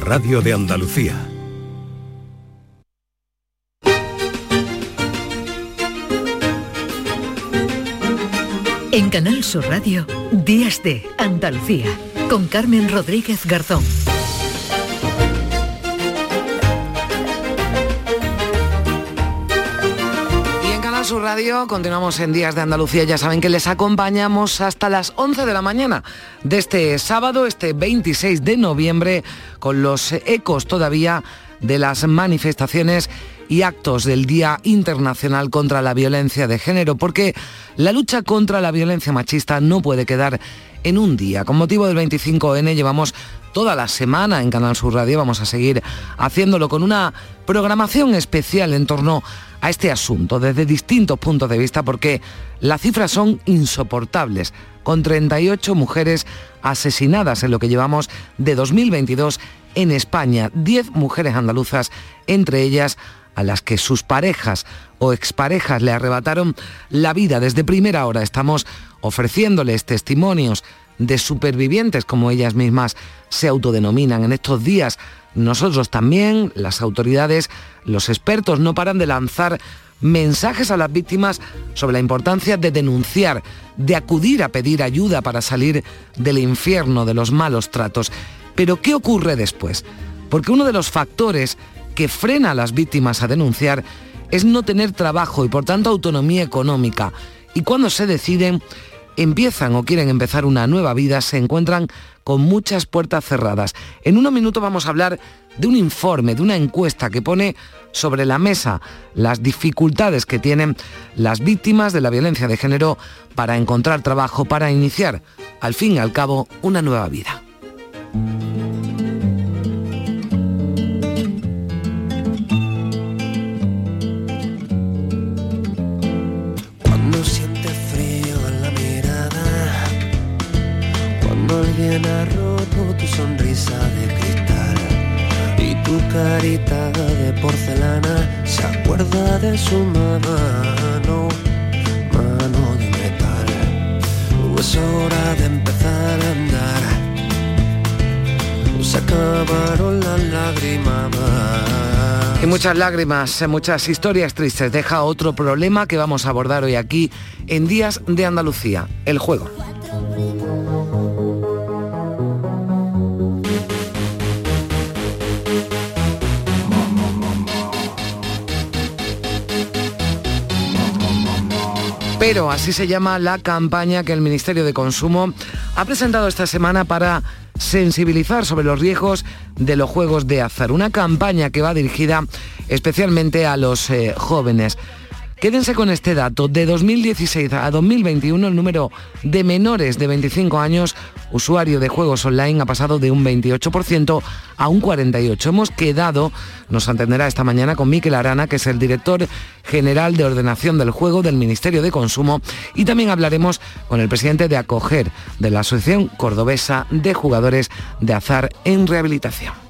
radio de Andalucía. En Canal Sur Radio, Días de Andalucía, con Carmen Rodríguez Garzón. Radio continuamos en Días de Andalucía. Ya saben que les acompañamos hasta las 11 de la mañana de este sábado, este 26 de noviembre, con los ecos todavía de las manifestaciones y actos del Día Internacional contra la Violencia de Género, porque la lucha contra la violencia machista no puede quedar en un día. Con motivo del 25N llevamos toda la semana en Canal Sur Radio, vamos a seguir haciéndolo con una programación especial en torno a este asunto desde distintos puntos de vista porque las cifras son insoportables, con 38 mujeres asesinadas en lo que llevamos de 2022 en España, 10 mujeres andaluzas, entre ellas a las que sus parejas o exparejas le arrebataron la vida desde primera hora. Estamos ofreciéndoles testimonios de supervivientes, como ellas mismas se autodenominan en estos días. Nosotros también, las autoridades, los expertos, no paran de lanzar mensajes a las víctimas sobre la importancia de denunciar, de acudir a pedir ayuda para salir del infierno de los malos tratos. Pero ¿qué ocurre después? Porque uno de los factores que frena a las víctimas a denunciar es no tener trabajo y por tanto autonomía económica. Y cuando se deciden, empiezan o quieren empezar una nueva vida, se encuentran con muchas puertas cerradas. En unos minutos vamos a hablar de un informe, de una encuesta que pone sobre la mesa las dificultades que tienen las víctimas de la violencia de género para encontrar trabajo, para iniciar, al fin y al cabo, una nueva vida. Ha roto tu sonrisa de cristal y tu carita de porcelana se acuerda de su mano, mano de metal. Es las lágrimas. Y muchas lágrimas, muchas historias tristes. Deja otro problema que vamos a abordar hoy aquí en Días de Andalucía, el juego. Pero así se llama la campaña que el Ministerio de Consumo ha presentado esta semana para sensibilizar sobre los riesgos de los juegos de azar. Una campaña que va dirigida especialmente a los eh, jóvenes. Quédense con este dato. De 2016 a 2021 el número de menores de 25 años usuario de juegos online ha pasado de un 28% a un 48%. Hemos quedado, nos entenderá esta mañana, con Miquel Arana, que es el director general de ordenación del juego del Ministerio de Consumo, y también hablaremos con el presidente de Acoger de la Asociación Cordobesa de Jugadores de Azar en Rehabilitación.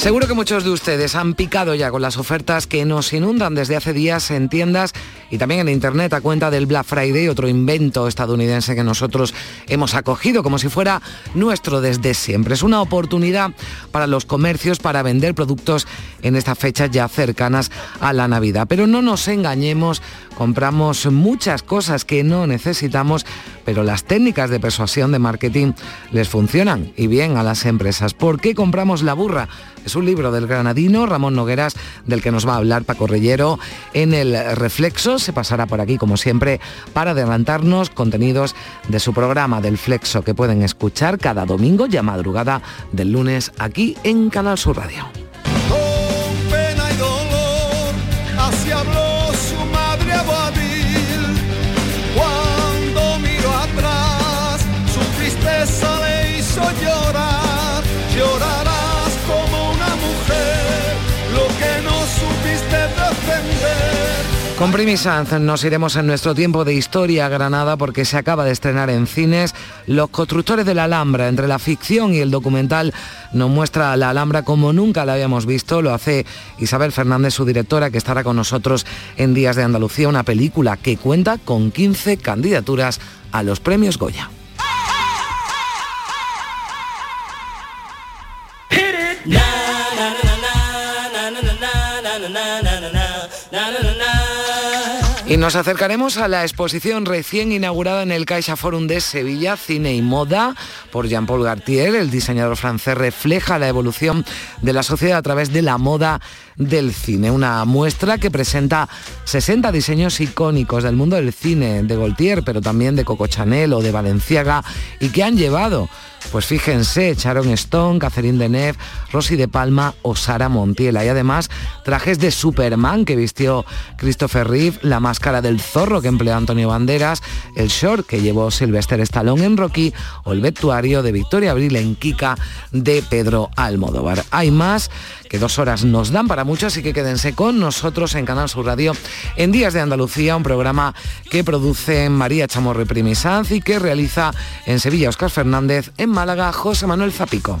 Seguro que muchos de ustedes han picado ya con las ofertas que nos inundan desde hace días en tiendas y también en Internet a cuenta del Black Friday, otro invento estadounidense que nosotros hemos acogido como si fuera nuestro desde siempre. Es una oportunidad para los comercios para vender productos en estas fechas ya cercanas a la Navidad. Pero no nos engañemos, compramos muchas cosas que no necesitamos, pero las técnicas de persuasión de marketing les funcionan y bien a las empresas. ¿Por qué compramos la burra? Es un libro del granadino Ramón Nogueras del que nos va a hablar Paco Reyero en el Reflexo. Se pasará por aquí como siempre para adelantarnos contenidos de su programa del Flexo que pueden escuchar cada domingo ya madrugada del lunes aquí en Canal Sur Radio. Con Primi nos iremos en nuestro tiempo de historia a Granada porque se acaba de estrenar en cines Los constructores de la Alhambra. Entre la ficción y el documental nos muestra la Alhambra como nunca la habíamos visto. Lo hace Isabel Fernández, su directora, que estará con nosotros en Días de Andalucía, una película que cuenta con 15 candidaturas a los premios Goya. Nos acercaremos a la exposición recién inaugurada en el Caixa Forum de Sevilla, Cine y Moda, por Jean-Paul Gartier. El diseñador francés refleja la evolución de la sociedad a través de la moda del cine. Una muestra que presenta 60 diseños icónicos del mundo del cine, de Gaultier, pero también de Coco Chanel o de Valenciaga, y que han llevado pues fíjense, Sharon Stone, Catherine Deneuve, Rosy de Palma o Sara Montiel. Y además trajes de Superman que vistió Christopher Reeve, la máscara del zorro que empleó Antonio Banderas, el short que llevó Sylvester Stallone en Rocky o el vestuario de Victoria Abril en Kika de Pedro Almodóvar. Hay más que dos horas nos dan para mucho, así que quédense con nosotros en Canal Sur Radio en Días de Andalucía, un programa que produce María Chamorro Primisanz y que realiza en Sevilla Oscar Fernández, en Málaga José Manuel Zapico.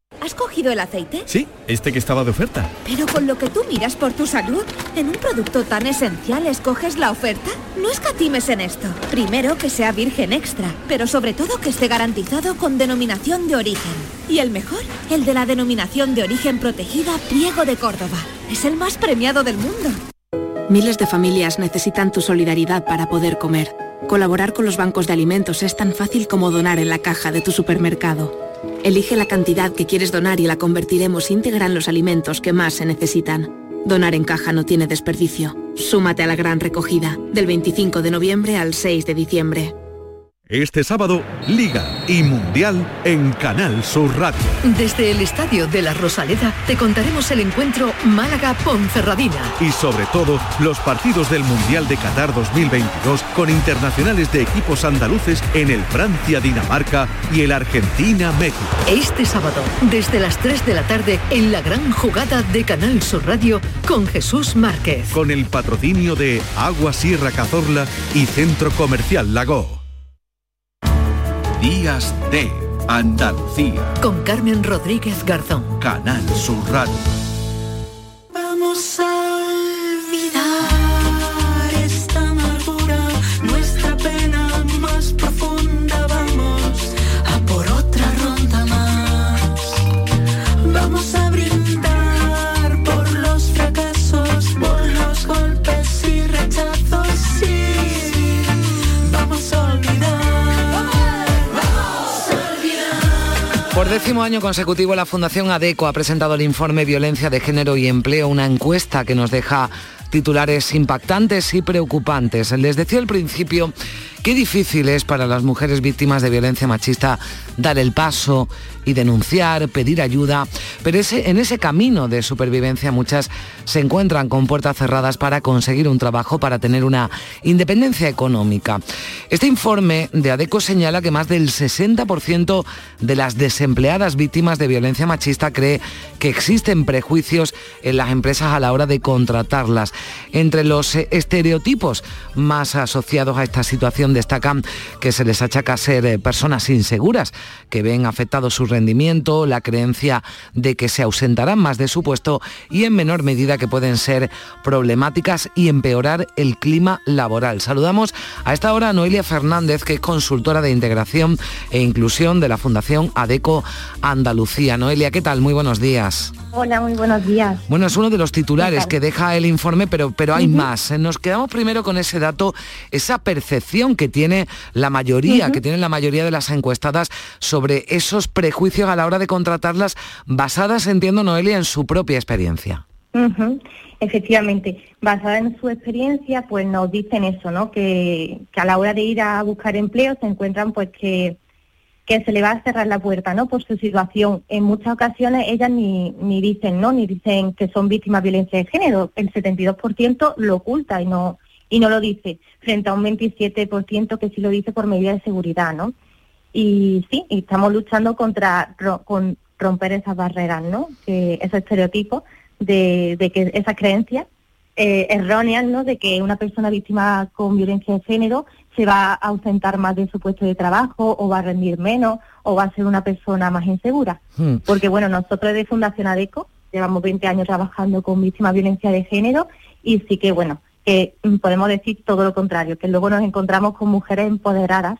¿Has cogido el aceite? Sí, este que estaba de oferta. Pero con lo que tú miras por tu salud, en un producto tan esencial escoges la oferta. No escatimes en esto. Primero que sea virgen extra, pero sobre todo que esté garantizado con denominación de origen. Y el mejor, el de la denominación de origen protegida Priego de Córdoba. Es el más premiado del mundo. Miles de familias necesitan tu solidaridad para poder comer. Colaborar con los bancos de alimentos es tan fácil como donar en la caja de tu supermercado. Elige la cantidad que quieres donar y la convertiremos íntegra en los alimentos que más se necesitan. Donar en caja no tiene desperdicio. Súmate a la gran recogida, del 25 de noviembre al 6 de diciembre. Este sábado, Liga y Mundial en Canal Sur Radio. Desde el Estadio de la Rosaleda te contaremos el encuentro Málaga-Ponferradina. Y sobre todo, los partidos del Mundial de Qatar 2022 con internacionales de equipos andaluces en el Francia-Dinamarca y el Argentina-México. Este sábado, desde las 3 de la tarde, en la gran jugada de Canal Sur Radio con Jesús Márquez. Con el patrocinio de Agua Sierra Cazorla y Centro Comercial Lago. Días de Andalucía. Con Carmen Rodríguez Garzón. Canal Sur Radio. Vamos a año consecutivo, la Fundación ADECO ha presentado el informe Violencia de Género y Empleo, una encuesta que nos deja titulares impactantes y preocupantes. Les decía al principio qué difícil es para las mujeres víctimas de violencia machista dar el paso y denunciar, pedir ayuda, pero en ese camino de supervivencia muchas se encuentran con puertas cerradas para conseguir un trabajo, para tener una independencia económica. Este informe de ADECO señala que más del 60% de las desempleadas víctimas de violencia machista cree que existen prejuicios en las empresas a la hora de contratarlas. Entre los eh, estereotipos más asociados a esta situación destacan que se les achaca ser eh, personas inseguras, que ven afectado su rendimiento, la creencia de que se ausentarán más de su puesto y en menor medida que pueden ser problemáticas y empeorar el clima laboral. Saludamos a esta hora a Noelia Fernández, que es consultora de integración e inclusión de la Fundación ADECO Andalucía. Noelia, ¿qué tal? Muy buenos días. Hola, muy buenos días. Bueno, es uno de los titulares que deja el informe, pero, pero hay más. Nos quedamos primero con ese dato, esa percepción que tiene la mayoría, que tienen la mayoría de las encuestadas sobre esos prejuicios a la hora de contratarlas, basadas, entiendo, Noelia, en su propia experiencia. Ujú, Efectivamente, basada en su experiencia, pues nos dicen eso, ¿no? Que, que a la hora de ir a buscar empleo se encuentran pues que, que se le va a cerrar la puerta, ¿no? Por su situación. En muchas ocasiones ellas ni, ni dicen, ¿no? Ni dicen que son víctimas de violencia de género. El 72% lo oculta y no y no lo dice, frente a un 27% que sí lo dice por medida de seguridad, ¿no? Y sí, y estamos luchando contra con romper esas barreras, ¿no? Que esos estereotipos de, de que esas creencias eh, erróneas, ¿no? De que una persona víctima con violencia de género se va a ausentar más de su puesto de trabajo o va a rendir menos o va a ser una persona más insegura. Hmm. Porque bueno, nosotros de Fundación ADECO llevamos 20 años trabajando con víctimas de violencia de género y sí que bueno, que mm, podemos decir todo lo contrario, que luego nos encontramos con mujeres empoderadas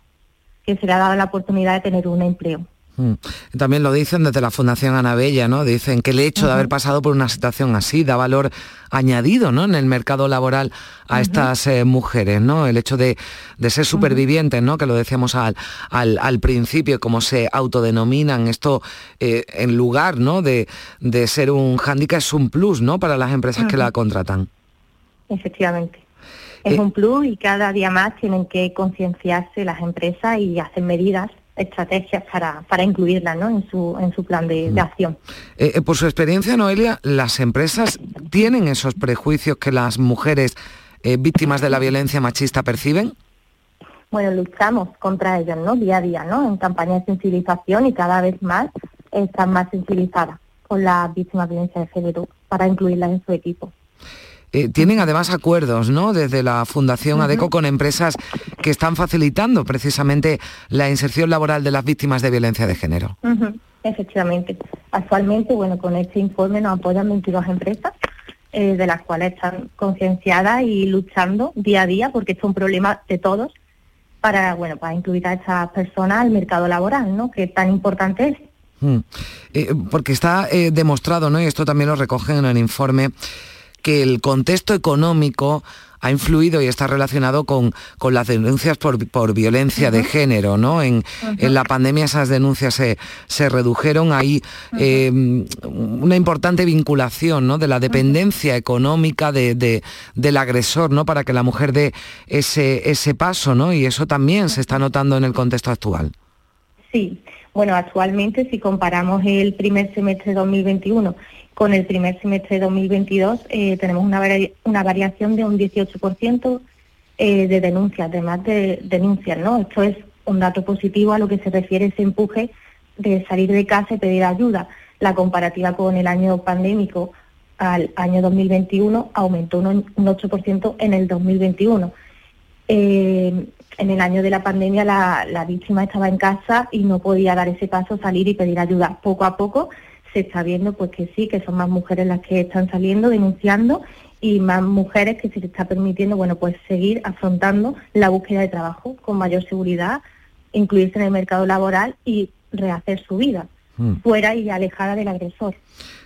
que se le ha dado la oportunidad de tener un empleo. Mm. También lo dicen desde la Fundación Anabella, ¿no? Dicen que el hecho de haber pasado por una situación así da valor añadido, ¿no? En el mercado laboral a estas eh, mujeres, ¿no? El hecho de, de ser supervivientes, ¿no? Que lo decíamos al, al, al principio, como se autodenominan, esto eh, en lugar, ¿no? De, de ser un hándicap es un plus, ¿no? Para las empresas que la contratan. Efectivamente. Es Eh, un plus y cada día más tienen que concienciarse las empresas y hacer medidas, estrategias para, para incluirlas ¿no? en, su, en su plan de, de acción. Eh, eh, por su experiencia, Noelia, ¿las empresas tienen esos prejuicios que las mujeres eh, víctimas de la violencia machista perciben? Bueno, luchamos contra ellos, ¿no? Día a día, ¿no? En campañas de sensibilización y cada vez más están más sensibilizadas con las víctimas de violencia de género para incluirlas en su equipo. Eh, tienen además acuerdos, ¿no? Desde la Fundación ADECO con empresas que están facilitando precisamente la inserción laboral de las víctimas de violencia de género. Efectivamente. Actualmente, bueno, con este informe nos apoyan 22 empresas, eh, de las cuales están concienciadas y luchando día a día, porque es un problema de todos, para, bueno, para incluir a estas personas al mercado laboral, ¿no? Que tan importante es. Mm. Eh, porque está eh, demostrado, ¿no? y esto también lo recogen en el informe, que el contexto económico ha influido y está relacionado con, con las denuncias por, por violencia de género, ¿no? En, en la pandemia esas denuncias se, se redujeron, hay eh, una importante vinculación, ¿no? De la dependencia económica de, de- del agresor, ¿no? Para que la mujer dé ese, ese paso, ¿no? Y eso también se está notando en el contexto actual. Sí, bueno, actualmente si comparamos el primer semestre de 2021 con el primer semestre de 2022, eh, tenemos una, una variación de un 18% eh, de denuncias, de más de denuncias, ¿no? Esto es un dato positivo a lo que se refiere ese empuje de salir de casa y pedir ayuda. La comparativa con el año pandémico al año 2021 aumentó un, un 8% en el 2021. Eh, en el año de la pandemia la, la víctima estaba en casa y no podía dar ese paso, salir y pedir ayuda. Poco a poco se está viendo pues que sí, que son más mujeres las que están saliendo, denunciando y más mujeres que se les está permitiendo, bueno, pues seguir afrontando la búsqueda de trabajo con mayor seguridad, incluirse en el mercado laboral y rehacer su vida. Mm. fuera y alejada del agresor.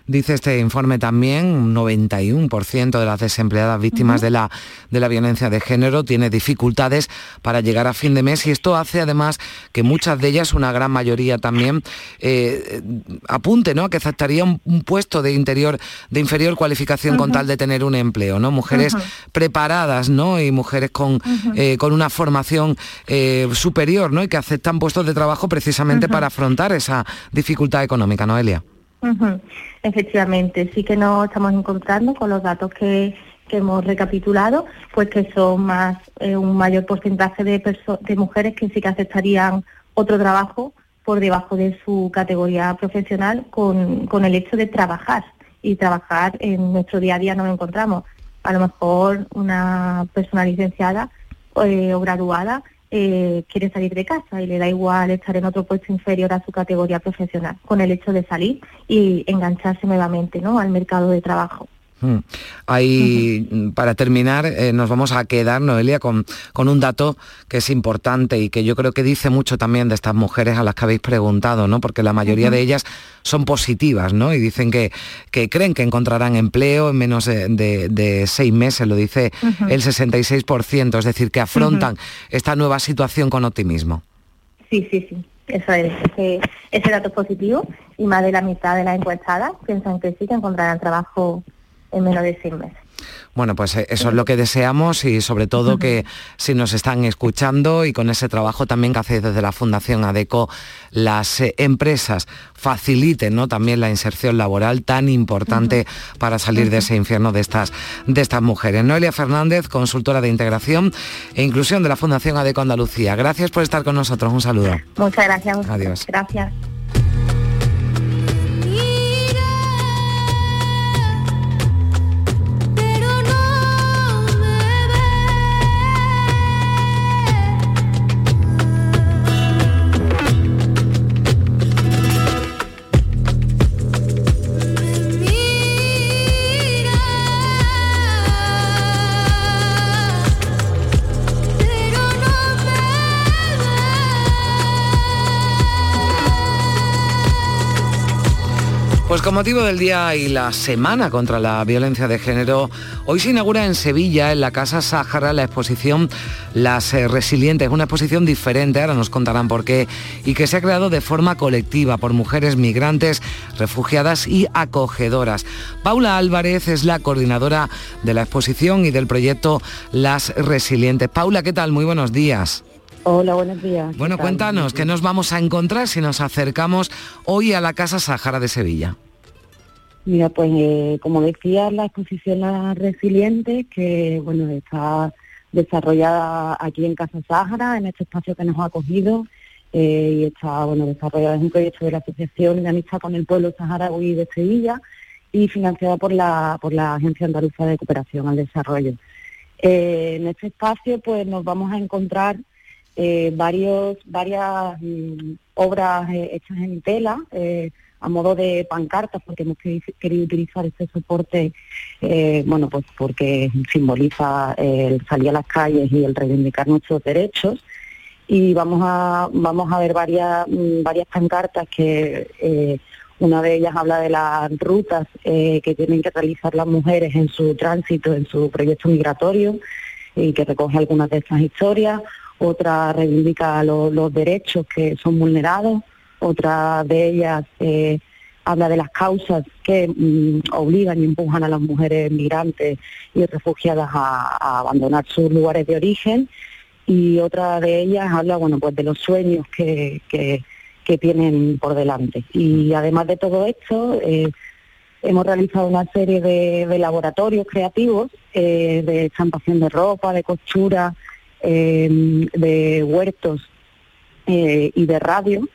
Dice este informe también, un 91% de las desempleadas víctimas de, la, de la violencia de género tiene dificultades para llegar a fin de mes y esto hace además que muchas de ellas, una gran mayoría también, eh, apunte ¿no? a que aceptaría un, un puesto de interior, de inferior cualificación con tal de tener un empleo, ¿no? Mujeres preparadas, ¿no? Y mujeres con, eh, con una formación eh, superior, ¿no? Y que aceptan puestos de trabajo precisamente para afrontar esa dificultad económica, Noelia. Efectivamente, sí que nos estamos encontrando con los datos que, hemos recapitulado, pues que son más eh, un mayor porcentaje de mujeres que sí que aceptarían otro trabajo por debajo de su categoría profesional con, con el hecho de trabajar y trabajar en nuestro día a día nos encontramos. A lo mejor una persona licenciada eh, o graduada eh, quiere salir de casa y le da igual estar en otro puesto inferior a su categoría profesional, con el hecho de salir y engancharse nuevamente al mercado de trabajo. Mm. Ahí, mm, para terminar, eh, nos vamos a quedar, Noelia, con, con un dato que es importante y que yo creo que dice mucho también de estas mujeres a las que habéis preguntado, ¿no? Porque la mayoría de ellas son positivas, ¿no? Y dicen que, que creen que encontrarán empleo en menos de, de- de seis meses, lo dice Ujú. el 66%, es decir, que afrontan esta nueva situación con optimismo. Sí, sí, sí, eso es. Ese, ese dato es positivo y más de la mitad de las encuestadas piensan que sí, que encontrarán trabajo en menos de seis meses. Bueno, pues eh, eso es lo que deseamos y sobre todo que si nos están escuchando y con ese trabajo también que hace desde la Fundación ADECO, las eh, empresas faciliten ¿no? también la inserción laboral tan importante para salir de ese infierno de estas, de estas mujeres. Noelia Fernández, consultora de integración e inclusión de la Fundación ADECO Andalucía. Gracias por estar con nosotros. Un saludo. Muchas gracias. Adiós. Gracias. Pues con motivo del día y la semana contra la violencia de género, hoy se inaugura en Sevilla, en la Casa Sáhara, la exposición Las eh, Resilientes, una exposición diferente, ahora nos contarán por qué, y que se ha creado de forma colectiva por mujeres migrantes, refugiadas y acogedoras. Paula Álvarez es la coordinadora de la exposición y del proyecto Las Resilientes. Paula, ¿qué tal? Muy buenos días. Hola, buenos días. ¿Qué Bueno, cuéntanos, ¿qué nos vamos a encontrar si nos acercamos hoy a la Casa Sáhara de Sevilla? Mira, pues eh, como decía, la exposición Las Resilientes, que bueno, está desarrollada aquí en Casa Sáhara, en este espacio que nos ha acogido, eh, y está bueno desarrollada en un proyecto de la Asociación de Amistad con el Pueblo Saharaui de Sevilla y financiada por la, por la Agencia Andaluza de Cooperación al Desarrollo. Eh, en este espacio pues nos vamos a encontrar eh, varios, varias mm, obras hechas en tela, a modo de pancartas, porque hemos queri- querido utilizar este soporte, eh, bueno, pues porque simboliza eh, el salir a las calles y el reivindicar nuestros derechos. Y vamos a, vamos a ver varias, mm, varias pancartas que eh, una de ellas habla de las rutas que tienen que realizar las mujeres en su tránsito, en su proyecto migratorio, y que recoge algunas de estas historias. Otra reivindica lo- los derechos que son vulnerados. Otra de ellas eh, habla de las causas que mm, obligan y empujan a las mujeres migrantes y refugiadas a, abandonar sus lugares de origen. Y otra de ellas habla, bueno, pues de los sueños que, que, tienen por delante. Y además de todo esto, eh, hemos realizado una serie de, laboratorios creativos eh, de estampación de ropa, de costura, de huertos y de radio.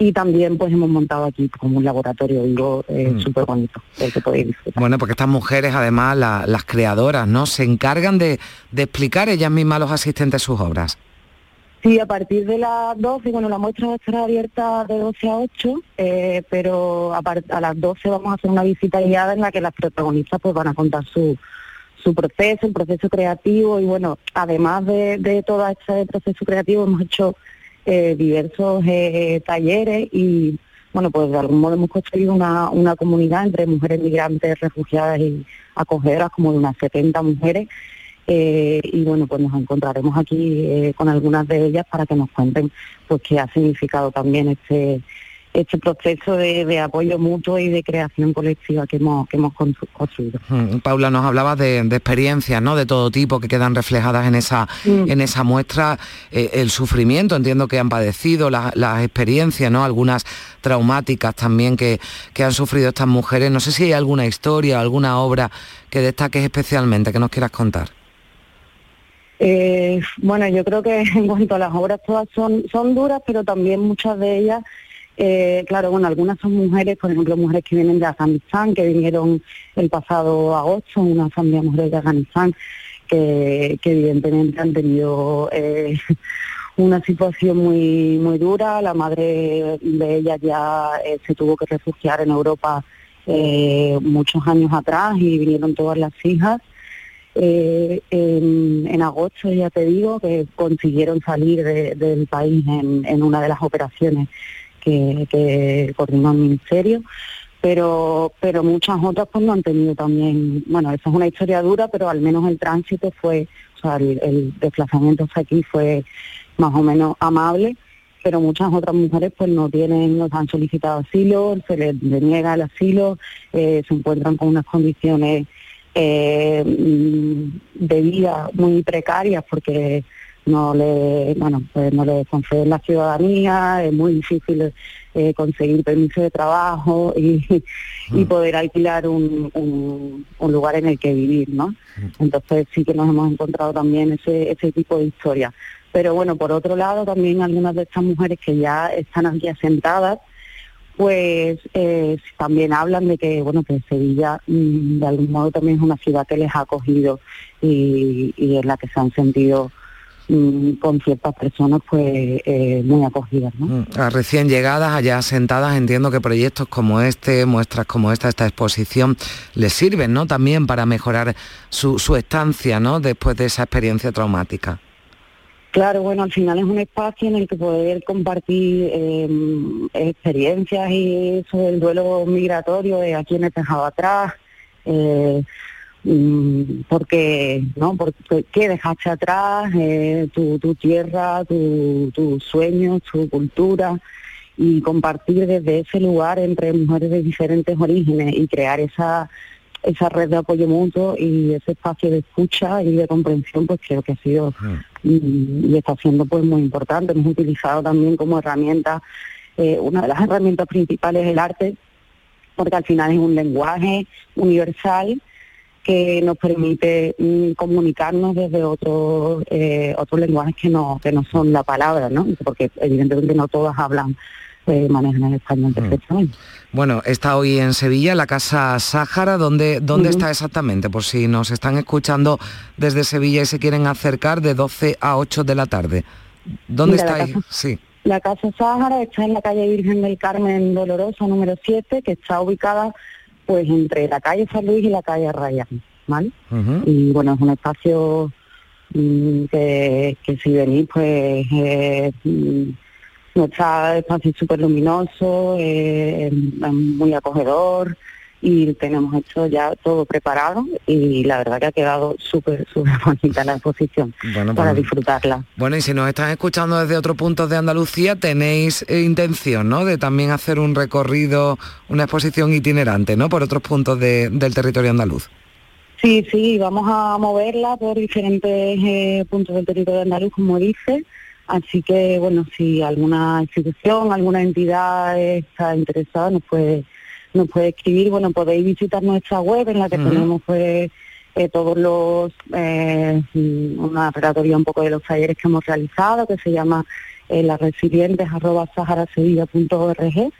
Y también pues hemos montado aquí como un laboratorio vivo eh, Mm. súper bonito, del que podéis disfrutar. Bueno, porque estas mujeres, además, la- las creadoras, ¿no? Se encargan de, de explicar ellas mismas a los asistentes sus obras. Sí, a partir de las 12, bueno, la muestra estará abierta de 12 a 8, eh, pero a, a las 12 vamos a hacer una visita guiada en la que las protagonistas pues van a contar su, su proceso, el proceso creativo y bueno, además de, de todo este proceso creativo hemos hecho eh, diversos eh, talleres y bueno, pues de algún modo hemos construido una, una comunidad entre mujeres migrantes, refugiadas y acogedoras, como de unas 70 mujeres, eh, y bueno, pues nos encontraremos aquí eh, con algunas de ellas para que nos cuenten pues qué ha significado también este este proceso de, de apoyo mutuo y de creación colectiva que hemos, que hemos constru- construido. Mm, Paula, nos hablabas de, de experiencias, ¿no? De todo tipo que quedan reflejadas en esa, Mm. en esa muestra. Eh, el sufrimiento, entiendo que han padecido, la- las experiencias, ¿no? Algunas traumáticas también que, que han sufrido estas mujeres. No sé si hay alguna historia, alguna obra que destaques especialmente, que nos quieras contar. Eh, bueno, yo creo que en cuanto a las obras todas son, son duras, pero también muchas de ellas, eh, claro, bueno, algunas son mujeres, por ejemplo, mujeres que vienen de Afganistán, que vinieron el pasado agosto, una familia de mujeres de Afganistán, que, evidentemente han tenido eh, una situación muy muy dura. La madre de ellas ya eh, se tuvo que refugiar en Europa eh, muchos años atrás y vinieron todas las hijas. Eh, en, agosto, ya te digo, que consiguieron salir de- del país en una de las operaciones que, que coordinó el Ministerio, pero, pero muchas otras pues no han tenido también, bueno, esa es una historia dura, pero al menos el tránsito fue, o sea, el, el desplazamiento hasta aquí fue más o menos amable, pero muchas otras mujeres pues no tienen, no han solicitado asilo, se les deniega el asilo, eh, se encuentran con unas condiciones eh, mm, de vida muy precarias porque no le, bueno, pues no le conceden la ciudadanía, es muy difícil eh, conseguir permiso de trabajo y, y poder alquilar un, un, un lugar en el que vivir, ¿no? Entonces sí que nos hemos encontrado también ese, ese tipo de historia. Pero bueno, por otro lado, también algunas de estas mujeres que ya están aquí asentadas, pues eh, también hablan de que bueno que Sevilla mm, de algún modo también es una ciudad que les ha acogido y, y en la que se han sentido con ciertas personas pues eh, muy acogidas ¿no? Mm, A recién llegadas, allá sentadas, entiendo que proyectos como este, muestras como esta, esta exposición, les sirven, ¿no? También para mejorar su, su estancia, ¿no? Después de esa experiencia traumática. Claro, bueno, al final es un espacio en el que poder compartir eh, experiencias y sobre el duelo migratorio de a quienes dejado atrás, eh, porque, ¿no? Porque, ¿Qué dejaste atrás? Eh, tu, tu tierra, tu- sueños, tu cultura y compartir desde ese lugar entre mujeres de diferentes orígenes y crear esa esa red de apoyo mutuo y ese espacio de escucha y de comprensión pues creo que ha sido y, y está siendo pues muy importante. Hemos utilizado también como herramienta, eh, una de las herramientas principales el arte, porque al final es un lenguaje universal que nos permite mm, comunicarnos desde otros eh, otros lenguajes que no que no son la palabra, ¿no? Porque evidentemente no todas hablan eh, manejan el español perfectamente. Bueno, está hoy en Sevilla, la Casa Sáhara, ¿dónde, dónde está exactamente? Por si nos están escuchando desde Sevilla y se quieren acercar de 12 a 8 de la tarde. ¿Dónde Mira, la está ahí? casa- Sí. La Casa Sáhara está en la calle Virgen del Carmen Dolorosa número 7, que está ubicada pues entre la calle San Luis y la calle Rayán, ¿vale? Y bueno, es un espacio mm, que, que si venís pues eh, mm, nuestro espacio es súper luminoso, eh, muy acogedor y tenemos hecho ya todo preparado y la verdad que ha quedado súper, súper bonita la exposición Bueno, para pues- disfrutarla. Bueno, y si nos están escuchando desde otros puntos de Andalucía, tenéis eh, intención, ¿no? De también hacer un recorrido, una exposición itinerante, ¿no? Por otros puntos de- del territorio andaluz. Sí, sí, vamos a moverla por diferentes eh, puntos del territorio andaluz, como dice. Así que, bueno, si alguna institución, alguna entidad está interesada, nos puede, nos puede escribir. Bueno, podéis visitar nuestra web en la que Ujú. tenemos pues eh, todos los, eh, una relatoría un poco de los talleres que hemos realizado, que se llama eh, las resilientes arroba saharasevilla.org.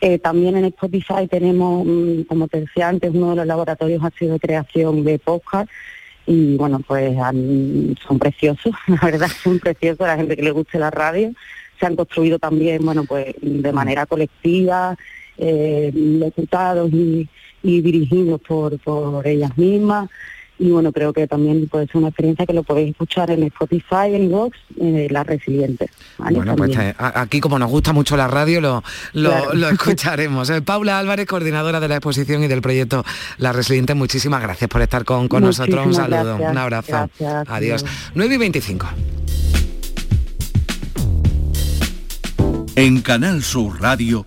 Eh, también en Spotify tenemos, mm, como te decía antes, uno de los laboratorios ha sido creación de podcast y bueno, pues han- son preciosos, la verdad son preciosos, a la gente que le guste la radio. Se han construido también, bueno, pues de manera colectiva, eh, locutados y, y dirigidos por, por ellas mismas. y bueno, creo que también puede ser una experiencia que lo podéis escuchar en Spotify, en Vox, eh, La Resiliente. ¿vale? Bueno, pues También. eh, aquí como nos gusta mucho la radio, lo, lo, Claro. lo escucharemos. Eh, Paula Álvarez, coordinadora de la exposición y del proyecto La Resiliente, muchísimas gracias por estar con, con nosotros. Un saludo, gracias. un abrazo. Gracias. Adiós. 9 y 25. En Canal Sur Radio,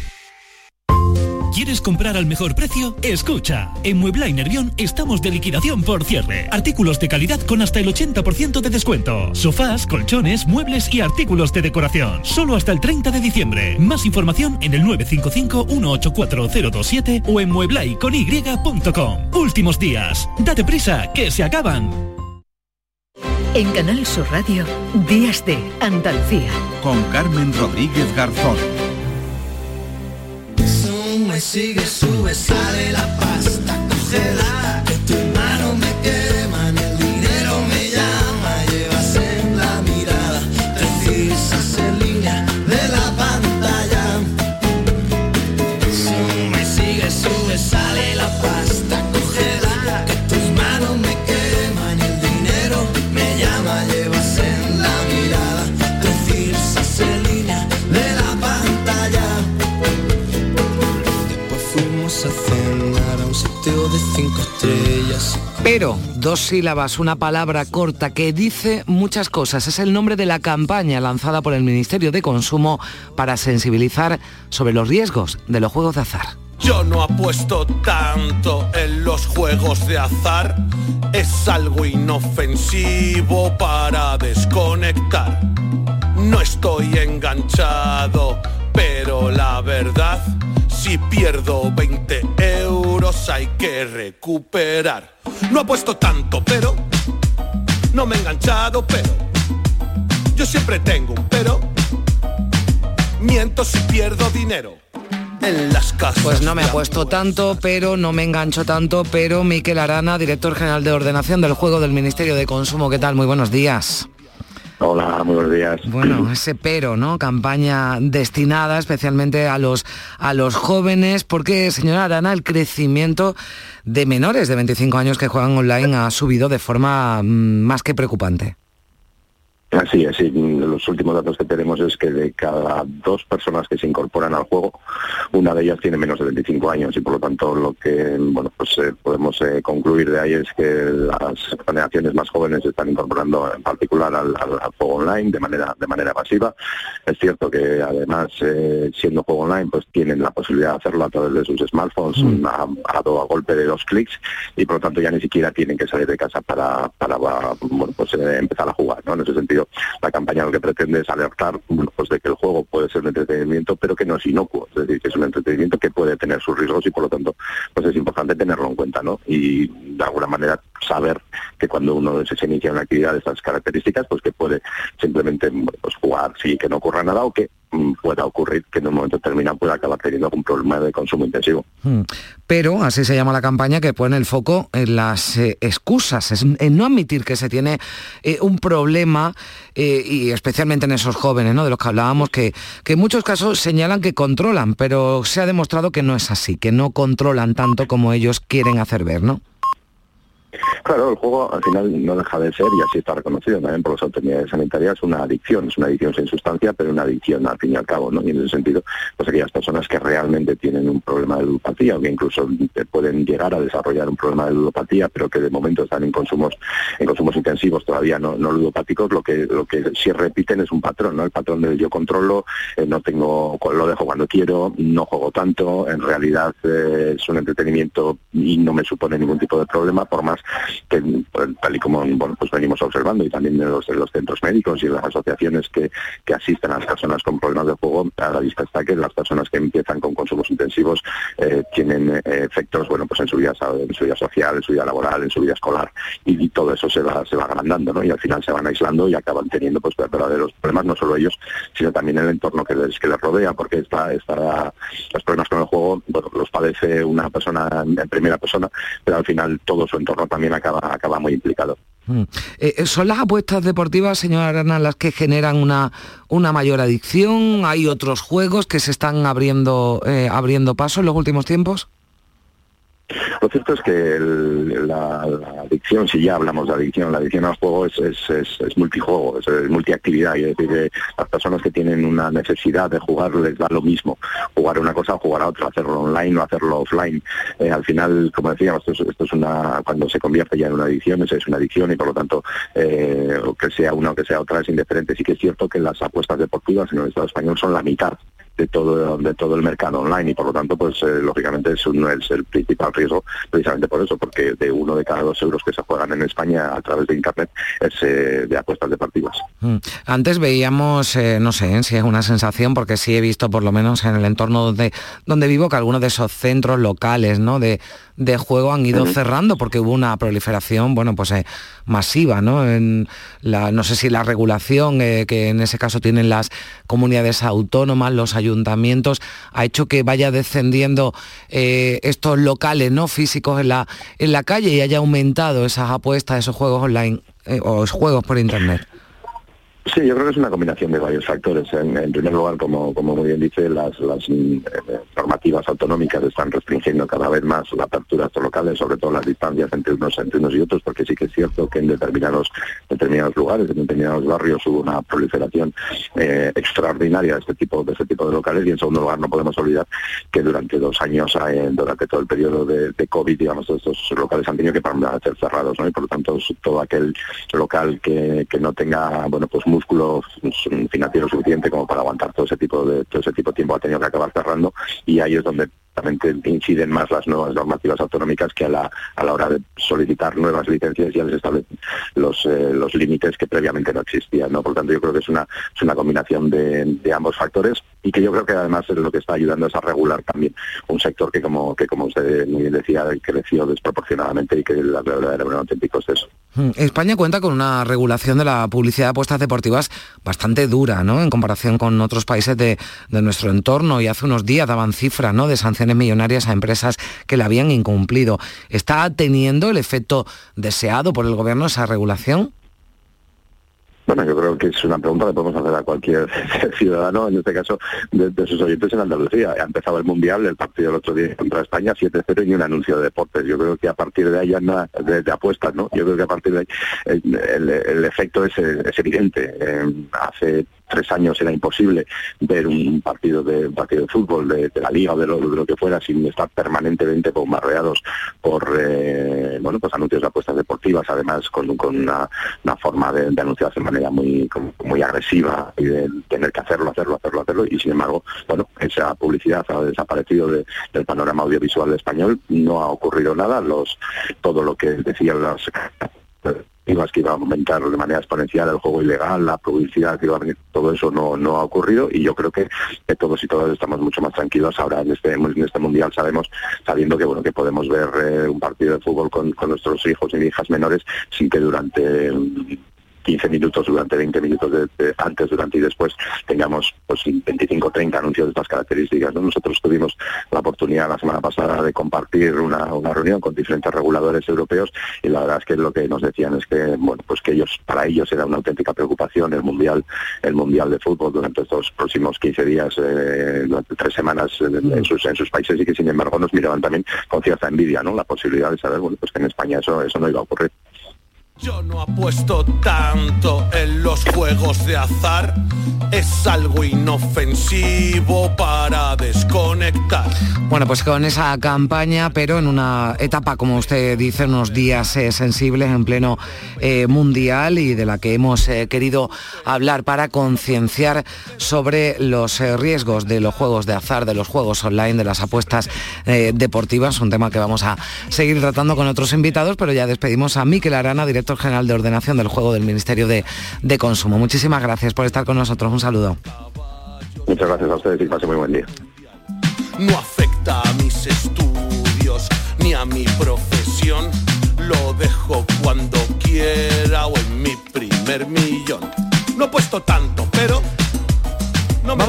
¿Quieres comprar al mejor precio? Escucha, en Muebla y Nervión estamos de liquidación por cierre. Artículos de calidad con hasta el 80% de descuento. Sofás, colchones, muebles y artículos de decoración. Solo hasta el 30 de diciembre. Más información en el 955-184027 o en mueblaiCony.com. Últimos días. Date prisa, que se acaban. En Canal Sur Radio, Días de Andalucía. Con Carmen Rodríguez Garzón. Sigue, sube, sale la pasta, cógela, Pero, dos sílabas, una palabra corta que dice muchas cosas. Es el nombre de la campaña lanzada por el Ministerio de Consumo para sensibilizar sobre los riesgos de los juegos de azar. Yo no apuesto tanto en los juegos de azar. Es algo inofensivo para desconectar. No estoy enganchado, pero la verdad, si pierdo 20 euros hay que recuperar. No apuesto tanto, pero no me he enganchado, pero yo siempre tengo un pero. Miento si pierdo dinero en las casas. Pues no me ha puesto tanto, pero no me engancho tanto, pero Miquel Arana, director general de ordenación del juego del Ministerio de Consumo, ¿qué tal? Muy buenos días. Hola, muy buenos días. Bueno, ese pero, ¿no? Campaña destinada especialmente a los a los jóvenes, porque, señora Arana, el crecimiento de menores de 25 años que juegan online ha subido de forma mm, más que preocupante. Así es, sí, los últimos datos que tenemos es que de cada dos personas que se incorporan al juego, una de ellas tiene menos de 25 años y por lo tanto lo que bueno pues eh, podemos eh, concluir de ahí es que las generaciones más jóvenes se están incorporando en particular al, al- al juego online de manera de manera pasiva. Es cierto que además eh, siendo juego online pues tienen la posibilidad de hacerlo a través de sus smartphones a, a, a golpe de dos clics y por lo tanto ya ni siquiera tienen que salir de casa para, para bueno, pues, empezar a jugar. ¿no? En ese sentido la campaña lo que pretende es alertar pues de que el juego puede ser un entretenimiento, pero que no es inocuo, es decir, que es un entretenimiento que puede tener sus riesgos y por lo tanto pues es importante tenerlo en cuenta, ¿no? Y de alguna manera saber que cuando uno se inicia una actividad de estas características, pues que puede simplemente pues jugar sí que no ocurra nada o que pueda ocurrir que en un momento determinado pueda acabar teniendo algún problema de consumo intensivo. Mm. Pero, así se llama la campaña, que pone el foco en las eh, excusas, en no admitir que se tiene eh, un problema, eh, y especialmente en esos jóvenes, ¿no? de los que hablábamos, que, que en muchos casos señalan que controlan, pero se ha demostrado que no es así, que no controlan tanto como ellos quieren hacer ver, ¿no? Claro, el juego al final no deja de ser, y así está reconocido también por las autoridades sanitarias, una adicción. Es una adicción sin sustancia, pero una adicción al fin y al cabo, ¿no? Y en ese sentido, pues aquellas personas que realmente tienen un problema de ludopatía o que incluso pueden llegar a desarrollar un problema de ludopatía, pero que de momento están en consumos en consumos intensivos, todavía no, ludopáticos, lo que lo que sí repiten es un patrón, ¿no? El patrón de yo controlo, eh, no tengo, lo dejo cuando quiero, no juego tanto, en realidad eh, es un entretenimiento y no me supone ningún tipo de problema, por más que pues, tal y como pues venimos observando y también en los, en los centros médicos y en las asociaciones que, asisten a las personas con problemas de juego, a la vista está que las personas que empiezan con consumos intensivos eh, tienen eh, efectos bueno pues en su vida social, en su vida laboral, en su vida escolar y, todo eso se va se va agrandando ¿no? y al final se van aislando y acaban teniendo pues verdaderos problemas, no solo ellos, sino también el entorno que les, rodea, porque está, está, los problemas con el juego bueno, los padece una persona en primera persona, pero al final todo su entorno también acaba, acaba muy implicado. Mm. Eh, eh, ¿Son las apuestas deportivas, señora Arana, las que generan una, una mayor adicción? ¿Hay otros juegos que se están abriendo, eh, abriendo paso en los últimos tiempos? Lo cierto es que la, adicción, si ya hablamos de adicción, la adicción al juego es, es, es- multijuego, es, multiactividad, y es decir, las personas que tienen una necesidad de jugar les da lo mismo, jugar una cosa o jugar a otra, hacerlo online o hacerlo offline. Eh, al final, como decíamos, esto es, una, cuando se convierte ya en una adicción, es, una adicción y por lo tanto, eh, que sea una o que sea otra es indiferente. Sí que es cierto que las apuestas deportivas en el Estado español son la mitad de todo de todo el mercado online y por lo tanto pues eh, lógicamente es, un- es el principal riesgo precisamente por eso porque de uno de cada dos euros que se juegan en España a través de internet es eh, de apuestas deportivas Mm. Antes veíamos, eh, no sé si es una sensación, porque sí he visto por lo menos en el entorno donde, donde vivo que algunos de esos centros locales ¿no? de, de juego han ido cerrando porque hubo una proliferación, bueno, pues eh, masiva, ¿no? En la, no sé si la regulación eh, que en ese caso tienen las comunidades autónomas, los ayuntamientos, ha hecho que vaya descendiendo eh, estos locales no físicos en la, en la calle y haya aumentado esas apuestas, esos juegos online o juegos por internet. Sí, yo creo que es una combinación de varios factores. En, primer lugar, como, como muy bien dice, las, mm, eh, normativas autonómicas están restringiendo cada vez más la apertura estos locales, sobre todo las distancias entre unos, entre unos y otros, porque sí que es cierto que en determinados, determinados lugares, en determinados barrios hubo una proliferación eh, extraordinaria de este tipo de este tipo de locales y en segundo lugar no podemos olvidar que durante dos años, eh, durante todo el periodo de, COVID, digamos, estos locales han tenido que permanecer cerrados, ¿no? Y por lo tanto todo aquel local que, que no tenga, bueno, pues músculo financiero suficiente como para aguantar todo ese tipo de todo ese tipo de tiempo ha tenido que acabar cerrando y ahí es donde realmente inciden más las nuevas normativas autonómicas que a la, a la hora de solicitar nuevas licencias ya les establecen los, eh, los límites que previamente no existían. ¿no? Por lo tanto, yo creo que es una, es una combinación de, ambos factores y que yo creo que además es lo que está ayudando es a regular también un sector que, como, que como usted decía, creció desproporcionadamente y que la verdad era un auténtico exceso. Mm, España cuenta con una regulación de la publicidad de apuestas deportivas bastante dura, ¿no? En comparación con otros países de, de nuestro entorno y hace unos días daban cifras, ¿no? De sanciones millonarias a empresas que la habían incumplido. ¿Está teniendo el efecto deseado por el gobierno esa regulación? Bueno, yo creo que es una pregunta que podemos hacer a cualquier ciudadano, en este caso de, sus oyentes en Andalucía. Ha empezado el Mundial, el partido el otro día contra España, 7-0 y un anuncio de deportes. Yo creo que a partir de ahí ya nada de, apuestas, ¿no? Yo creo que a partir de ahí el efecto es, es evidente. Eh, hace tres años era imposible ver un partido de un partido de fútbol de, la liga o de lo, de lo que fuera sin estar permanentemente bombardeados por eh, bueno pues anuncios de apuestas deportivas además con, con una, una forma de, de anunciarse de manera muy muy agresiva y de tener que hacerlo hacerlo hacerlo hacerlo y sin embargo bueno esa publicidad ha desaparecido de- del panorama audiovisual español no ha ocurrido nada los todo lo que decían las que iba a aumentar de manera exponencial el juego ilegal, la publicidad que iba a venir, todo eso no, no ha ocurrido y yo creo que, todos y todas estamos mucho más tranquilos ahora en este, en este mundial sabemos, sabiendo que bueno que podemos ver eh, un partido de fútbol con, nuestros hijos y hijas menores sin que durante 15 minutos durante 20 minutos de, de- antes, durante y después tengamos pues 25 o 30 anuncios de estas características. ¿no? Nosotros tuvimos la oportunidad la semana pasada de compartir una, una reunión con diferentes reguladores europeos y la verdad es que lo que nos decían es que bueno pues que ellos para ellos era una auténtica preocupación el mundial el mundial de fútbol durante estos próximos 15 días eh, durante tres semanas eh, en, sus en sus países y que sin embargo nos miraban también con cierta envidia no la posibilidad de saber bueno pues que en España eso eso no iba a ocurrir Yo no apuesto tanto en los juegos de azar. Es algo inofensivo para desconectar. Bueno, pues con esa campaña, pero en una etapa, como usted dice, unos días eh, sensibles en pleno eh, mundial y de la que hemos eh, querido hablar para concienciar sobre los riesgos de los juegos de azar, de los juegos online, de las apuestas deportivas, un tema que vamos a seguir tratando con otros invitados, pero ya despedimos a Miquel Arana, director general de ordenación del juego del Ministerio de, de Consumo. Muchísimas gracias por estar con nosotros. Un saludo. muchas gracias a ustedes y que pasen muy buen día No afecta a mis estudios ni a mi profesión. Lo dejo cuando quiera o en mi primer millón. No he puesto tanto,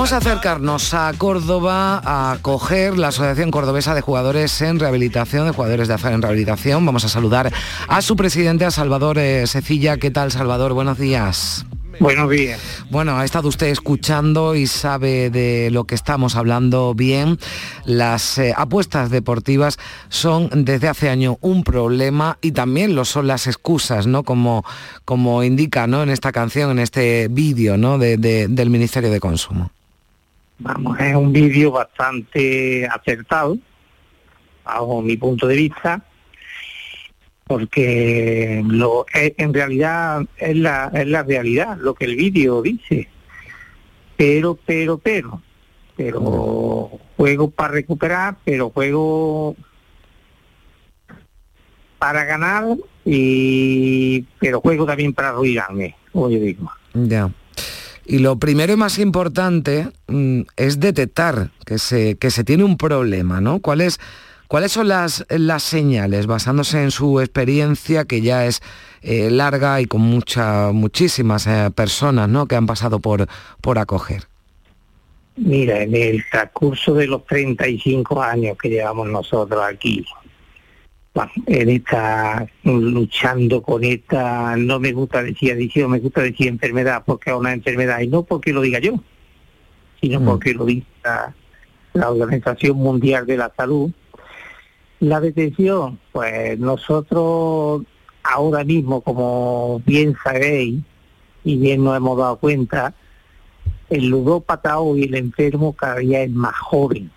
Vamos a acercarnos a Córdoba a acoger la Asociación Cordobesa de Jugadores en Rehabilitación, de Jugadores de Azar en Rehabilitación. Vamos a saludar a su presidente, a Salvador eh, Secilla. ¿Qué tal, Salvador? Buenos días. Buenos días. Bueno, ha estado usted escuchando y sabe de lo que estamos hablando bien. Las eh, apuestas deportivas son desde hace años un problema y también lo son las excusas, ¿no? Como, como indica ¿no? en esta canción, en este vídeo ¿no? de- de- del Ministerio de Consumo. Vamos, es un vídeo bastante acertado, bajo mi punto de vista, porque lo, en realidad es la, es la realidad, lo que el vídeo dice. Pero, pero, pero, pero juego para recuperar, pero juego para ganar y pero juego también para arruinarme, como yo digo. Ya. Y lo primero y más importante mm, es detectar que se, que se tiene un problema, ¿no? ¿Cuáles, cuáles son las, las señales, basándose en su experiencia, que ya es eh, larga y con mucha, muchísimas eh, personas ¿no? que han pasado por, por acoger? Mira, en el transcurso de los 35 años que llevamos nosotros aquí, en esta, luchando con esta, no me gusta decir adicción, me gusta decir enfermedad, porque es una enfermedad, y no porque lo diga yo, sino porque lo diga la Organización Mundial de la Salud. La detención, pues nosotros ahora mismo, como bien sabéis, y bien nos hemos dado cuenta, el ludópata hoy, el enfermo, cada día es más joven.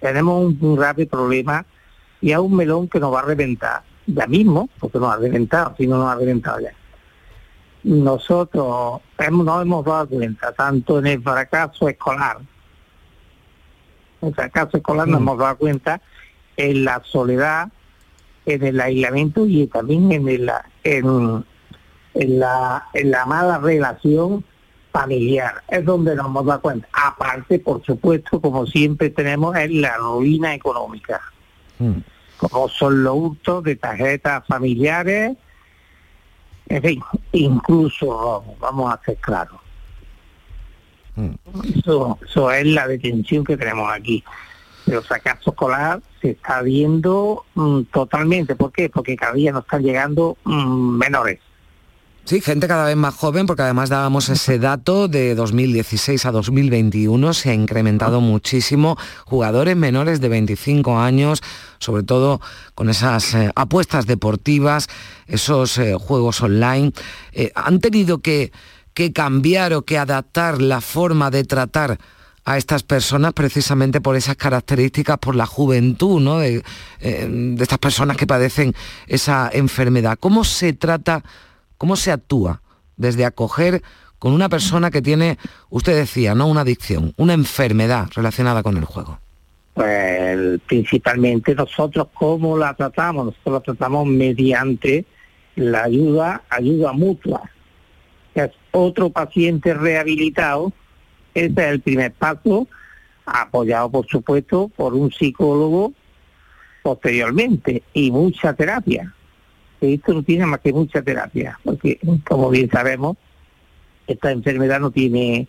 Tenemos un, un grave problema y a un melón que nos va a reventar ya mismo, porque nos ha reventado, si no nos ha reventado ya. Nosotros hemos, nos hemos dado cuenta, tanto en el fracaso escolar, el fracaso escolar nos hemos dado cuenta en la soledad, en el aislamiento y también en, el, en, en, la, en la mala relación familiar. Es donde nos hemos dado cuenta. Aparte, por supuesto, como siempre tenemos, es la ruina económica como son los hurtos de tarjetas familiares, en fin, incluso, vamos a ser claros, eso, eso es la detención que tenemos aquí. El fracaso escolar se está viendo mm, totalmente. ¿Por qué? Porque cada día nos están llegando mm, menores. Sí, gente cada vez más joven, porque además dábamos ese dato de 2016 a 2021, se ha incrementado muchísimo. Jugadores menores de 25 años, sobre todo con esas eh, apuestas deportivas, esos eh, juegos online, eh, han tenido que, que cambiar o que adaptar la forma de tratar a estas personas precisamente por esas características, por la juventud ¿no? de, de estas personas que padecen esa enfermedad. ¿Cómo se trata? ¿Cómo se actúa desde acoger con una persona que tiene, usted decía, no una adicción, una enfermedad relacionada con el juego? Pues principalmente nosotros, ¿cómo la tratamos? Nosotros la tratamos mediante la ayuda, ayuda mutua. Es otro paciente rehabilitado, ese es el primer paso, apoyado por supuesto por un psicólogo posteriormente y mucha terapia. Esto no tiene más que mucha terapia, porque como bien sabemos, esta enfermedad no tiene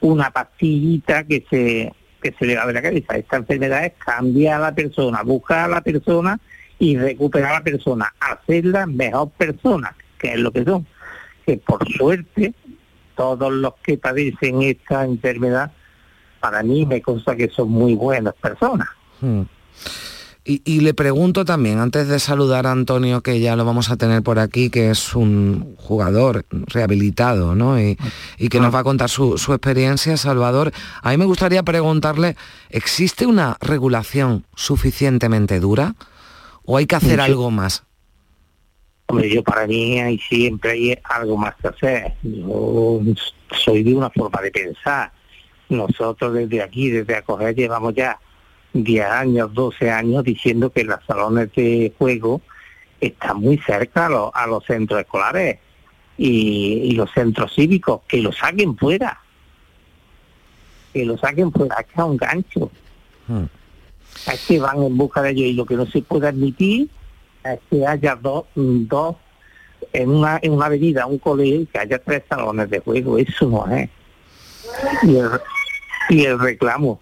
una pastillita que se que se le va de la cabeza. Esta enfermedad es cambiar a la persona, buscar a la persona y recuperar a la persona, hacerla mejor persona, que es lo que son. Que por suerte, todos los que padecen esta enfermedad, para mí me consta que son muy buenas personas. Hmm. Y, y le pregunto también, antes de saludar a Antonio, que ya lo vamos a tener por aquí, que es un jugador rehabilitado, ¿no? Y, y que nos va a contar su, su experiencia, Salvador. A mí me gustaría preguntarle, ¿existe una regulación suficientemente dura? ¿O hay que hacer Sí. algo más? Hombre, yo para mí hay siempre hay algo más que hacer. Yo soy de una forma de pensar. Nosotros desde aquí, desde Acoger, llevamos ya 10 años, 12 años diciendo que los salones de juego están muy cerca a, los- a los centros escolares y, y los centros cívicos, que lo saquen fuera. Que lo saquen fuera, que es un gancho. Hmm. Es que van en busca de ello y lo que no se puede admitir es que haya dos, mm, dos en una, en una avenida, un colegio, que haya tres salones de juego, eso no es. Y el, y el reclamo.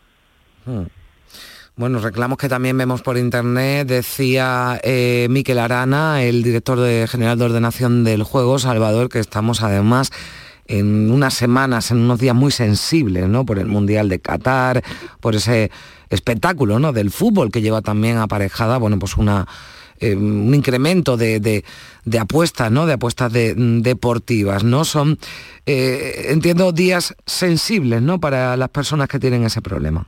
Hmm. Bueno, reclamos que también vemos por internet, decía eh, Miquel Arana, el director general de ordenación del juego, Salvador, que estamos además en unas semanas, en unos días muy sensibles, ¿no? Por el Mundial de Qatar, por ese espectáculo, ¿no? Del fútbol que lleva también aparejada, bueno, pues una eh, un incremento de, de- apuestas, ¿no? De apuestas de- deportivas, ¿no? Son, eh, entiendo, días sensibles, ¿no? Para las personas que tienen ese problema.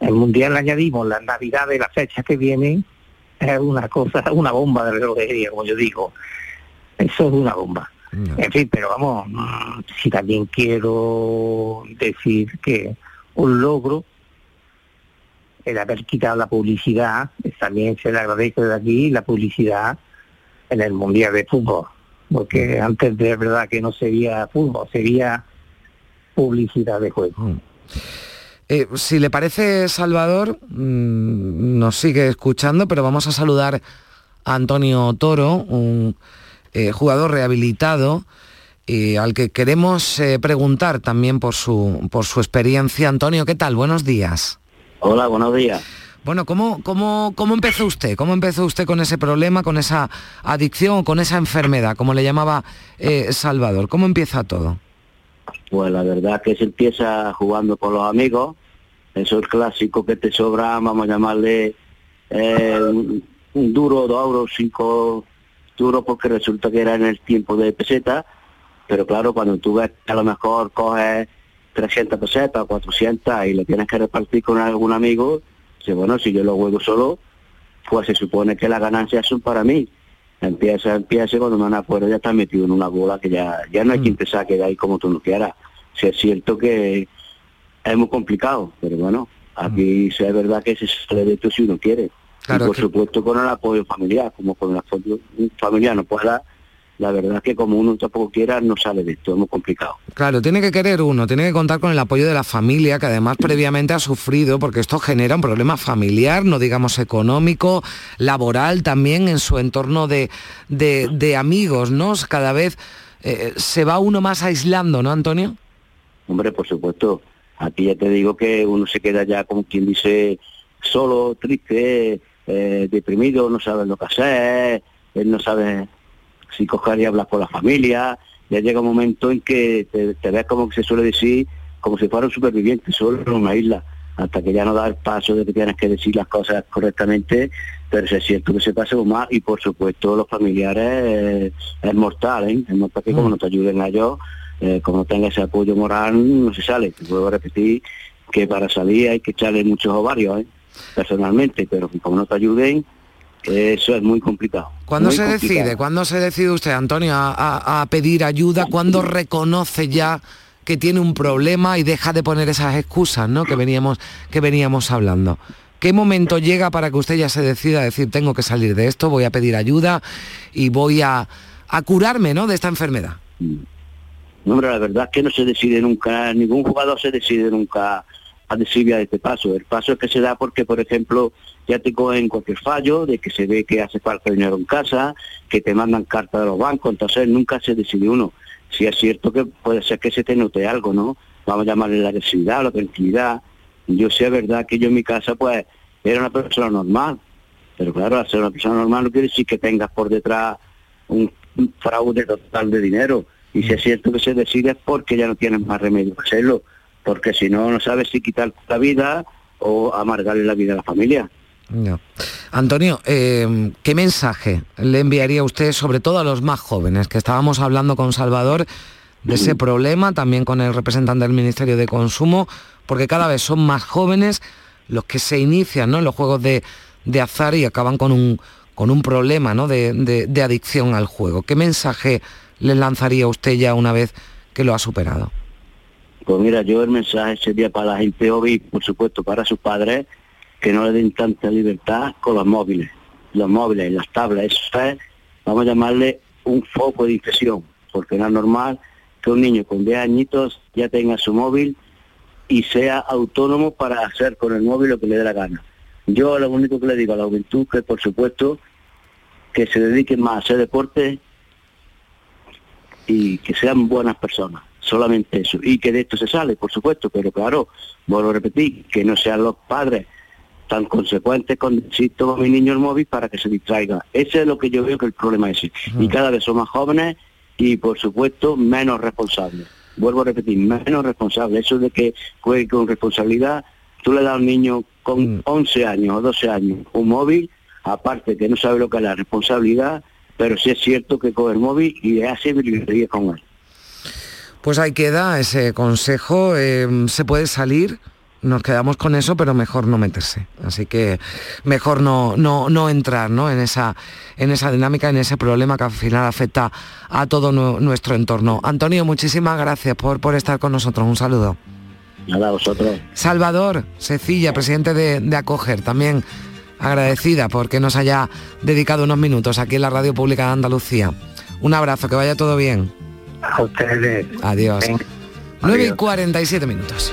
El mundial añadimos las navidades, las fechas que vienen, es una cosa, una bomba de relojería, como yo digo. Eso es una bomba. En fin, pero vamos, mm, si también quiero decir que un logro el haber quitado la publicidad, también se le agradece de aquí la publicidad en el Mundial de Fútbol, porque antes de verdad que no sería fútbol, sería publicidad de juego. Eh, si le parece, Salvador, mm, nos sigue escuchando, pero vamos a saludar a Antonio Toro, un eh, jugador rehabilitado, y al que queremos eh, preguntar también por su, por su experiencia. Antonio, ¿qué tal? Buenos días. Hola, buenos días. Bueno, ¿cómo, cómo, ¿cómo empezó usted? ¿Cómo empezó usted con ese problema, con esa adicción, con esa enfermedad, como le llamaba Salvador? ¿Cómo empieza todo? Pues la verdad que se empieza jugando con los amigos. Eso es el clásico que te sobra, vamos a llamarle eh, un, duro, dos euros, cinco duros, porque resulta que era en el tiempo de peseta. Pero claro, cuando tú ves que a lo mejor coges 300 pesetas, 400 y le tienes que repartir con algún amigo, dice, bueno, si yo lo juego solo, pues se supone que las ganancias son para mí. Empieza, empieza y cuando me acuerdo ya estás metido en una bola que ya, ya no hay quien te saque de ahí como tú no quieras. Si es cierto que es muy complicado, pero bueno, aquí sí es verdad que se sale de esto si uno quiere. Claro y por que- supuesto con el apoyo familiar, como con el apoyo familiar no puede dar, la verdad es que como uno tampoco quiera no sale de esto, es muy complicado. Claro, tiene que querer uno, tiene que contar con el apoyo de la familia, que además previamente ha sufrido, porque esto genera un problema familiar, no digamos económico, laboral también en su entorno de, de- de amigos, ¿no? Cada vez eh, se va uno más aislando, ¿no, Antonio? Hombre, por supuesto, aquí ya te digo que uno se queda ya como quien dice solo, triste, eh, deprimido, no sabe lo que hacer, él no sabe si coger y hablar con la familia, ya llega un momento en que te, te ves como que se suele decir, como si fuera un superviviente solo en una isla, hasta que ya no da el paso de que tienes que decir las cosas correctamente, pero es cierto que se pasa más y por supuesto los familiares eh, es mortal, ¿eh? es mortal que como no te ayuden a ellos, eh, como no tenga ese apoyo moral, no se sale. Te a repetir que para salir hay que echarle muchos ovarios, ¿eh? personalmente, pero como no te ayuden, eso es muy complicado. ¿Cuándo muy se complicado. decide? ¿Cuándo se decide usted, Antonio, a, a- a pedir ayuda? ¿Cuándo reconoce ya que tiene un problema y deja de poner esas excusas, ¿no? Que veníamos, que veníamos hablando. ¿Qué momento llega para que usted ya se decida a decir, tengo que salir de esto, voy a pedir ayuda y voy a, a curarme ¿no? de esta enfermedad? No, hombre, la verdad es que no se decide nunca, ningún jugador se decide nunca a decir de este paso. El paso es que se da porque, por ejemplo, ya te cogen cualquier fallo, de que se ve que hace falta dinero en casa, que te mandan cartas de los bancos, entonces nunca se decide uno. Si es cierto que puede ser que se te note algo, ¿no? Vamos a llamarle la agresividad, la tranquilidad. Yo sé, verdad, que yo en mi casa, pues, era una persona normal. Pero claro, al ser una persona normal no quiere decir que tengas por detrás un, un fraude total de dinero. Y si es cierto que se decide es porque ya no tienes más remedio que hacerlo. Porque si no, no sabes si quitar la vida o amargarle la vida a la familia. No. Antonio, eh, ¿qué mensaje le enviaría usted sobre todo a los más jóvenes? Que estábamos hablando con Salvador de ese problema, también con el representante del Ministerio de Consumo, porque cada vez son más jóvenes los que se inician ¿no? en los juegos de, de azar y acaban con un, con un problema ¿no? de, de- de adicción al juego. ¿Qué mensaje le lanzaría usted ya una vez que lo ha superado? Pues mira, yo el mensaje sería para la gente joven y por supuesto para sus padres que no le den tanta libertad con los móviles. Los móviles, las tablas, eso es, vamos a llamarle un foco de infección, porque no es normal que un niño con 10 añitos ya tenga su móvil y sea autónomo para hacer con el móvil lo que le dé la gana. Yo lo único que le digo a la juventud que por supuesto que se dediquen más a hacer deporte y que sean buenas personas, solamente eso. Y que de esto se sale, por supuesto, pero claro, vuelvo a repetir, que no sean los padres tan consecuentes con decir toma mi niño el móvil para que se distraiga. Ese es lo que yo veo que el problema es ese. Y cada vez son más jóvenes y por supuesto menos responsables. Vuelvo a repetir, menos responsables. Eso de que juegue con responsabilidad, tú le das a un niño con 11 años o 12 años un móvil, aparte que no sabe lo que es la responsabilidad, pero sí es cierto que coge el móvil y hace virguerías con él. Pues ahí queda ese consejo. eh, se puede salir, nos quedamos con eso, pero mejor no meterse. Así que mejor no, no, no entrar ¿no? En, esa, en esa dinámica, en ese problema que al final afecta a todo nu- nuestro entorno. Antonio, muchísimas gracias por, por estar con nosotros. Un saludo. Nada, a vosotros. Salvador Cecilla, presidente de, de Acoger, también agradecida porque nos haya dedicado unos minutos aquí en la Radio Pública de Andalucía. Un abrazo, que vaya todo bien. A ustedes. Adiós. 9 y 47 minutos.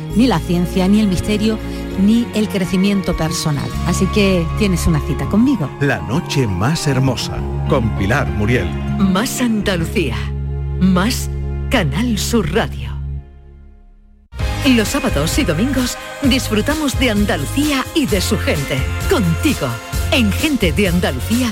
ni la ciencia, ni el misterio, ni el crecimiento personal. Así que tienes una cita conmigo. La noche más hermosa con Pilar Muriel. Más Andalucía. Más Canal Sur Radio. Los sábados y domingos disfrutamos de Andalucía y de su gente. Contigo, en Gente de Andalucía,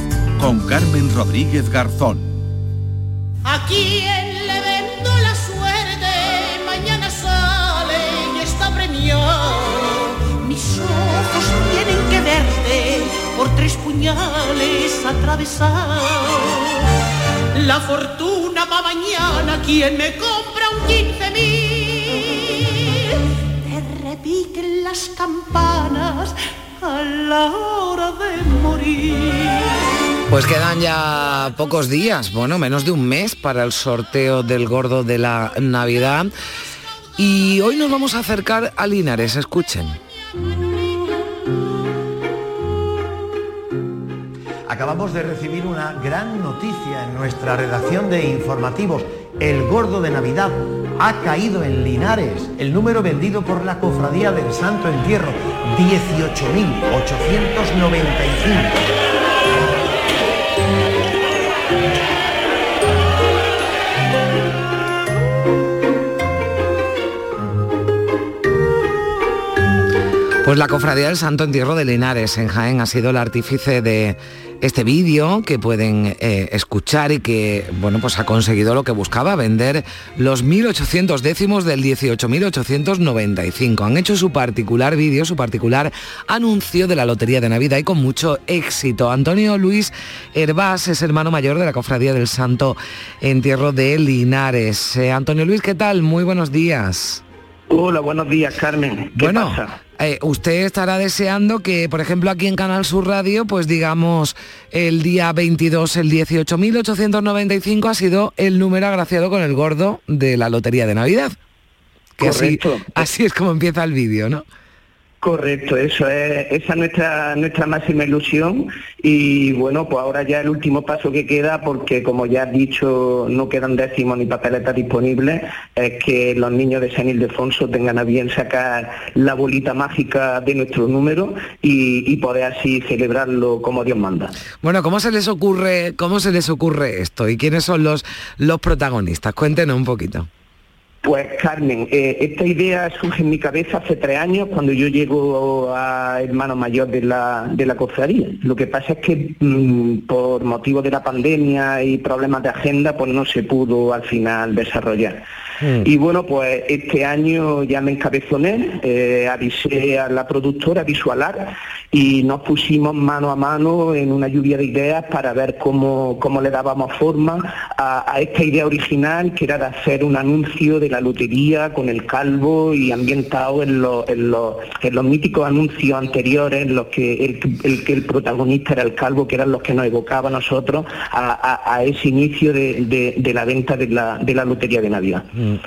con Carmen Rodríguez Garzón. ¿A quién le vendo la suerte? Mañana sale y está premiado. Mis ojos tienen que verte por tres puñales atravesados. La fortuna va mañana, quien me compra un 15 mil. Te repiquen las campanas a la hora de morir. Pues quedan ya pocos días, bueno, menos de un mes para el sorteo del gordo de la Navidad. Y hoy nos vamos a acercar a Linares, escuchen. Acabamos de recibir una gran noticia en nuestra redacción de informativos. El gordo de Navidad ha caído en Linares. El número vendido por la cofradía del Santo Entierro, 18.895. Pues la Cofradía del Santo Entierro de Linares en Jaén ha sido el artífice de este vídeo que pueden eh, escuchar y que bueno pues ha conseguido lo que buscaba, vender los 1.800 décimos del 18.895. Han hecho su particular vídeo, su particular anuncio de la Lotería de Navidad y con mucho éxito. Antonio Luis Herbás es hermano mayor de la Cofradía del Santo Entierro de Linares. Eh, Antonio Luis, ¿qué tal? Muy buenos días. Hola, buenos días, Carmen. ¿Qué Bueno, pasa? Eh, usted estará deseando que, por ejemplo, aquí en Canal Sur Radio, pues digamos, el día 22, el 18.895 ha sido el número agraciado con el gordo de la Lotería de Navidad. Que así, Correcto. así es como empieza el vídeo, ¿no? Correcto, eso es, esa es nuestra, nuestra máxima ilusión y bueno, pues ahora ya el último paso que queda, porque como ya has dicho, no quedan décimos ni papeletas disponibles, es que los niños de San Ildefonso tengan a bien sacar la bolita mágica de nuestro número y, y poder así celebrarlo como Dios manda. Bueno, ¿cómo se les ocurre, cómo se les ocurre esto? ¿Y quiénes son los, los protagonistas? Cuéntenos un poquito. Pues Carmen, eh, esta idea surge en mi cabeza hace tres años cuando yo llego a hermano mayor de la, de la cofradía. Lo que pasa es que mm, por motivo de la pandemia y problemas de agenda pues no se pudo al final desarrollar. Y bueno, pues este año ya me encabezoné, eh, avisé a la productora Visualar y nos pusimos mano a mano en una lluvia de ideas para ver cómo, cómo le dábamos forma a, a esta idea original que era de hacer un anuncio de la lotería con el calvo y ambientado en, los- en los, en los míticos anuncios anteriores en los que el, el que el protagonista era el calvo, que eran los que nos evocaba a nosotros a, a- a ese inicio de, de- de la venta de la, de la lotería de Navidad.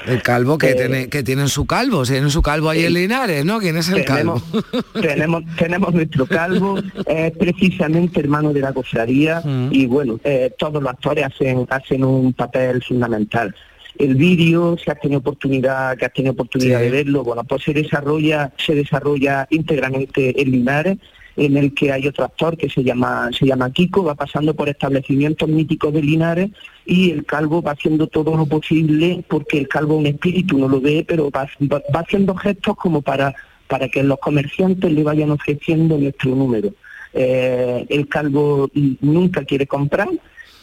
El calvo que, Eh, tiene, que tienen su calvo, tienen su calvo ahí en Linares, ¿no? ¿Quién es el calvo? tenemos, tenemos, nuestro calvo, es precisamente hermano de la cofradía y bueno, eh, todos los actores hacen, hacen un papel fundamental. El vídeo, si has tenido oportunidad, que has tenido oportunidad Sí. de verlo, bueno, pues se desarrolla, se desarrolla íntegramente en Linares, en el que hay otro actor que se llama, se llama Kiko, va pasando por establecimientos míticos de Linares y el calvo va haciendo todo lo posible, porque el calvo es un espíritu, no lo ve, pero va, va- haciendo gestos como para, para que los comerciantes le vayan ofreciendo nuestro número. Eh, el calvo nunca quiere comprar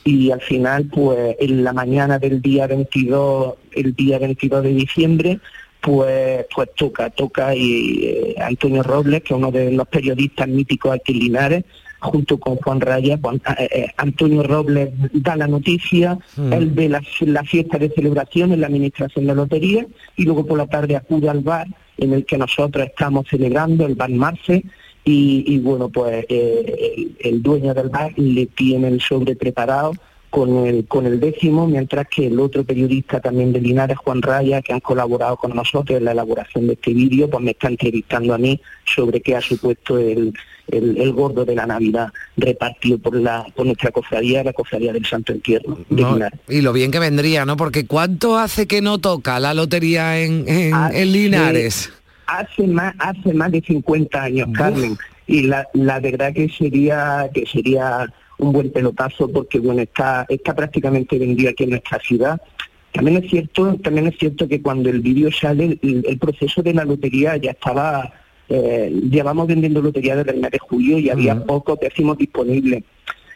y al final, pues en la mañana del día 22, el día 22 de diciembre, pues pues toca, toca y eh, Antonio Robles, que es uno de los periodistas míticos aquí en Linares, junto con Juan Raya, Juan- eh, eh, Antonio Robles da la noticia, Mm. él ve la, la fiesta de celebración en la administración de lotería y luego por la tarde acude al bar en el que nosotros estamos celebrando, el bar Marce, y, y bueno, pues el, el dueño del bar le tiene el sobre preparado con el, con el décimo, mientras que el otro periodista también de Linares, Juan Raya, que han colaborado con nosotros en la elaboración de este vídeo, pues me está entrevistando a mí sobre qué ha supuesto el, el, el gordo de la Navidad repartido por la por nuestra cofradía, la cofradía del Santo Entierro de No, Linares. y lo bien que vendría, ¿no? Porque ¿cuánto hace que no toca la lotería en, en- en Linares? hace más, hace más de 50 años, Carmen. Y la, la verdad que sería, que sería un buen pelotazo porque bueno, está, está prácticamente vendido aquí en nuestra ciudad. También es cierto, también es cierto que cuando el vídeo sale, el, el proceso de la lotería ya estaba, eh, llevamos vendiendo lotería desde el mes de julio y había pocos décimos disponibles.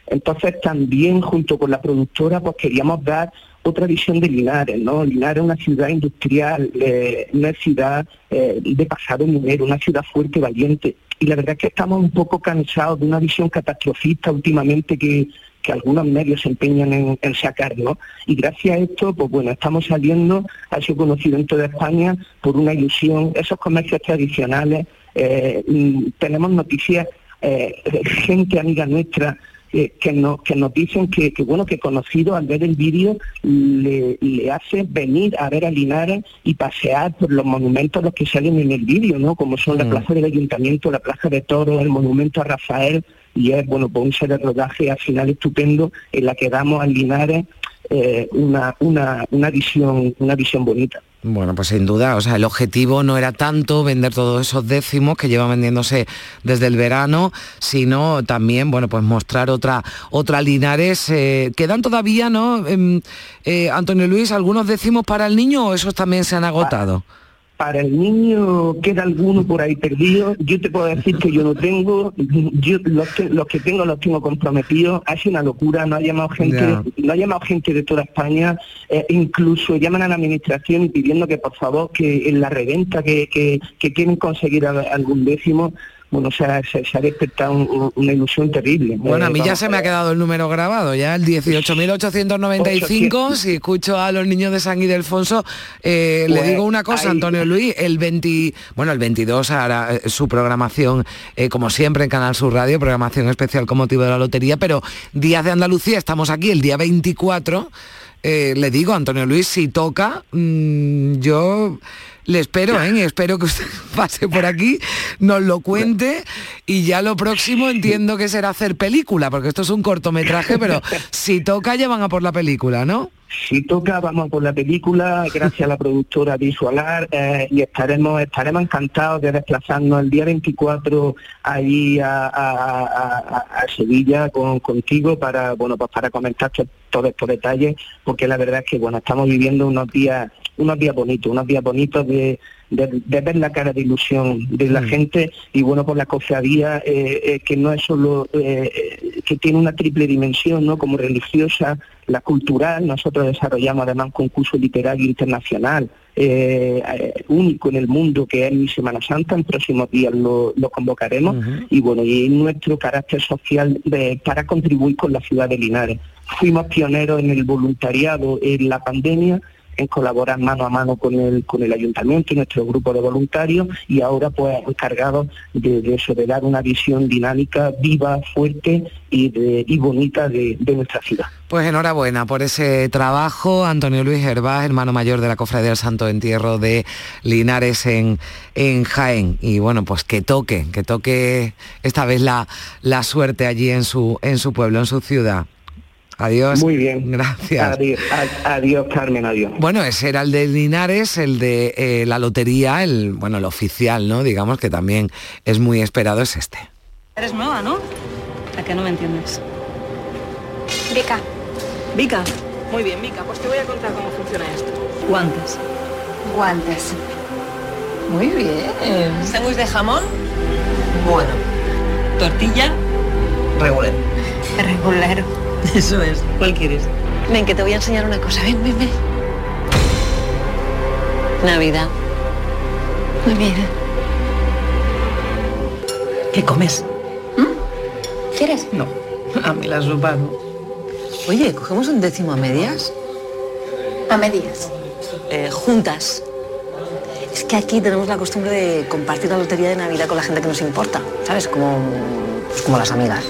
Entonces también junto con la productora pues queríamos dar otra visión de Linares, ¿no? Linares es una ciudad industrial, eh, una ciudad eh, de pasado minero, una ciudad fuerte, valiente. Y la verdad es que estamos un poco cansados de una visión catastrofista últimamente que, que algunos medios se empeñan en, en sacar, ¿no? Y gracias a esto, pues bueno, estamos saliendo, ha sido conocido en toda España por una ilusión, esos comercios tradicionales, eh, tenemos noticias, eh, gente amiga nuestra, eh, que, no, que nos dicen que, que, bueno que conocido al ver el vídeo le, le hace venir a ver a Linares y pasear por los monumentos los que salen en el vídeo, ¿no? Como son la Mm. Plaza del Ayuntamiento, la Plaza de Toros, el monumento a Rafael, y es bueno pues un set de rodaje al final estupendo en la que damos a Linares eh, una, una, una visión, una visión bonita. Bueno, pues sin duda, o sea, el objetivo no era tanto vender todos esos décimos que llevan vendiéndose desde el verano, sino también, bueno, pues mostrar otra otra Linares. Eh, ¿Quedan todavía, no, Em, eh, Antonio Luis, algunos décimos para el niño o esos también se han agotado? Para el niño queda alguno por ahí perdido. Yo te puedo decir que yo no tengo, yo los, que- los que tengo los tengo comprometidos. Ha sido una locura, no ha llamado gente, no ha llamado gente de toda España, eh, incluso llaman a la administración pidiendo que por favor que en la reventa que, que, que quieren conseguir algún décimo, bueno, o sea, se, se ha despertado un- un- una ilusión terrible. Bueno, a mí ya se me ha quedado el número grabado, ya el 18.895, si escucho a los niños de San Ildefonso, eh, le Pues, digo una cosa, ahí- Antonio Luis, el 20, bueno, el 22 hará eh, su programación, eh, como siempre, en Canal Sur Radio, programación especial con motivo de la lotería, pero Días de Andalucía, estamos aquí el día 24, eh, le digo, Antonio Luis, si toca, mm, yo le espero, ¿eh? Espero que usted pase por aquí, nos lo cuente y ya lo próximo entiendo que será hacer película, porque esto es un cortometraje, pero si toca ya van a por la película, ¿no? Si toca, vamos por la película, gracias a la productora Visualar, eh, y estaremos estaremos encantados de desplazarnos el día 24 allí a, Sevilla con, contigo para bueno pues para comentar to- todos estos detalles, porque la verdad es que bueno estamos viviendo unos días unos días bonitos, unos días bonitos de, de- de ver la cara de ilusión de la gente y bueno por la cofradía eh, eh, que no es solo eh, que tiene una triple dimensión, ¿no? Como religiosa, la cultural, nosotros desarrollamos además un concurso literario internacional único en el mundo que es mi Semana Santa, en próximos días lo, lo convocaremos y bueno, y nuestro carácter social de- para contribuir con la ciudad de Linares. Fuimos pioneros en el voluntariado en la pandemia, en colaborar mano a mano con el, con el ayuntamiento y nuestro grupo de voluntarios y ahora pues encargados de, de eso, una visión dinámica, viva, fuerte y, y bonita de, de nuestra ciudad. Pues enhorabuena por ese trabajo, Antonio Luis Gervás, hermano mayor de la Cofradía del Santo Entierro de Linares en, en Jaén. Y bueno, pues que toque, que toque esta vez la, la suerte allí en su, en su pueblo, en su ciudad. Adiós. Muy bien. Gracias. Adiós, a- adiós Carmen, adiós. Bueno, ese era el de Linares, el de eh, la lotería, el bueno, el oficial, ¿no? Digamos que también es muy esperado, es este. Eres nueva, ¿no? ¿A qué no me entiendes? Vica. Vica. Muy bien, Vica, pues te voy a contar cómo funciona esto. Guantes. Guantes. Muy bien. Sándwich de jamón. Bueno. Tortilla. Regular. Regulero. Eso es. ¿Cuál quieres? Ven, que te voy a enseñar una cosa. Ven, ven, ven. Navidad. Bien. ¿Qué comes? ¿Quieres? No. A mí la sopa no. Oye, ¿cogemos un décimo a medias? A medias. Eh, juntas. Es que aquí tenemos la costumbre de compartir la lotería de Navidad con la gente que nos importa, ¿sabes? Como, pues como las amigas.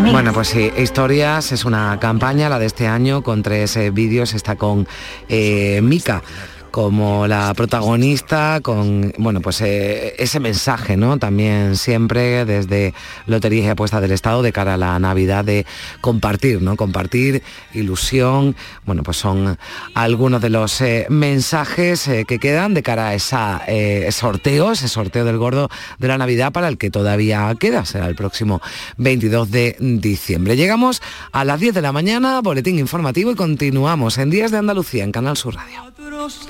Bueno, pues sí, Historias es una campaña, la de este año, con tres eh, vídeos, está con eh, Mica. Como la protagonista, con bueno, pues eh, ese mensaje, ¿no? También siempre desde Loterías y Apuestas del Estado de cara a la Navidad de compartir, ¿no? Compartir, ilusión, bueno, pues son algunos de los eh, mensajes eh, que quedan de cara a esa sorteo, ese sorteo del gordo de la Navidad para el que todavía queda, será el próximo 22 de diciembre. Llegamos a las 10 de la mañana, boletín informativo y continuamos en Días de Andalucía en Canal Sur Radio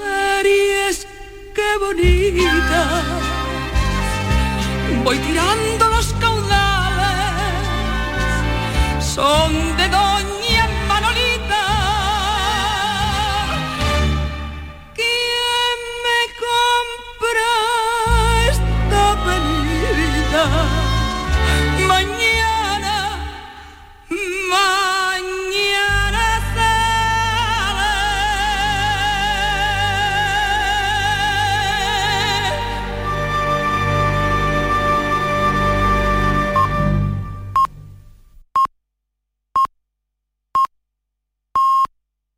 series, qué bonita. Voy tirando los caudales, son de